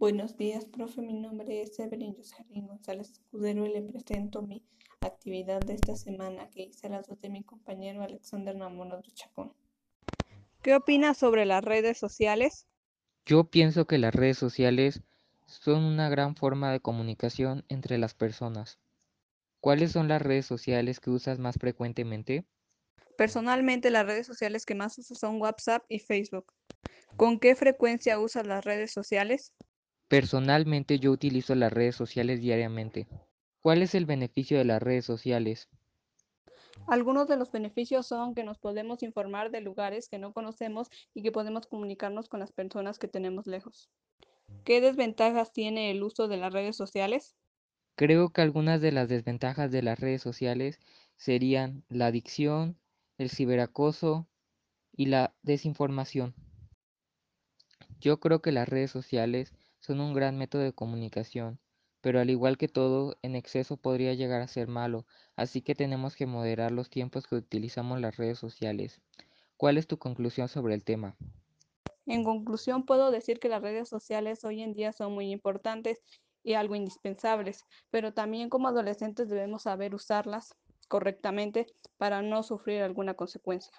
Buenos días, profe. Mi nombre es Evelyn Jocelyn González Escudero y le presento mi actividad de esta semana que hice a las dos de mi compañero Alexander Namono Chacón. ¿Qué opinas sobre las redes sociales? Yo pienso que las redes sociales son una gran forma de comunicación entre las personas. ¿Cuáles son las redes sociales que usas más frecuentemente? Personalmente, las redes sociales que más uso son WhatsApp y Facebook. ¿Con qué frecuencia usas las redes sociales? Personalmente yo utilizo las redes sociales diariamente. ¿Cuál es el beneficio de las redes sociales? Algunos de los beneficios son que nos podemos informar de lugares que no conocemos y que podemos comunicarnos con las personas que tenemos lejos. ¿Qué desventajas tiene el uso de las redes sociales? Creo que algunas de las desventajas de las redes sociales serían la adicción, el ciberacoso y la desinformación. Yo creo que las redes sociales son un gran método de comunicación, pero al igual que todo, en exceso podría llegar a ser malo, así que tenemos que moderar los tiempos que utilizamos las redes sociales. ¿Cuál es tu conclusión sobre el tema? En conclusión, puedo decir que las redes sociales hoy en día son muy importantes y algo indispensables, pero también como adolescentes debemos saber usarlas correctamente para no sufrir alguna consecuencia.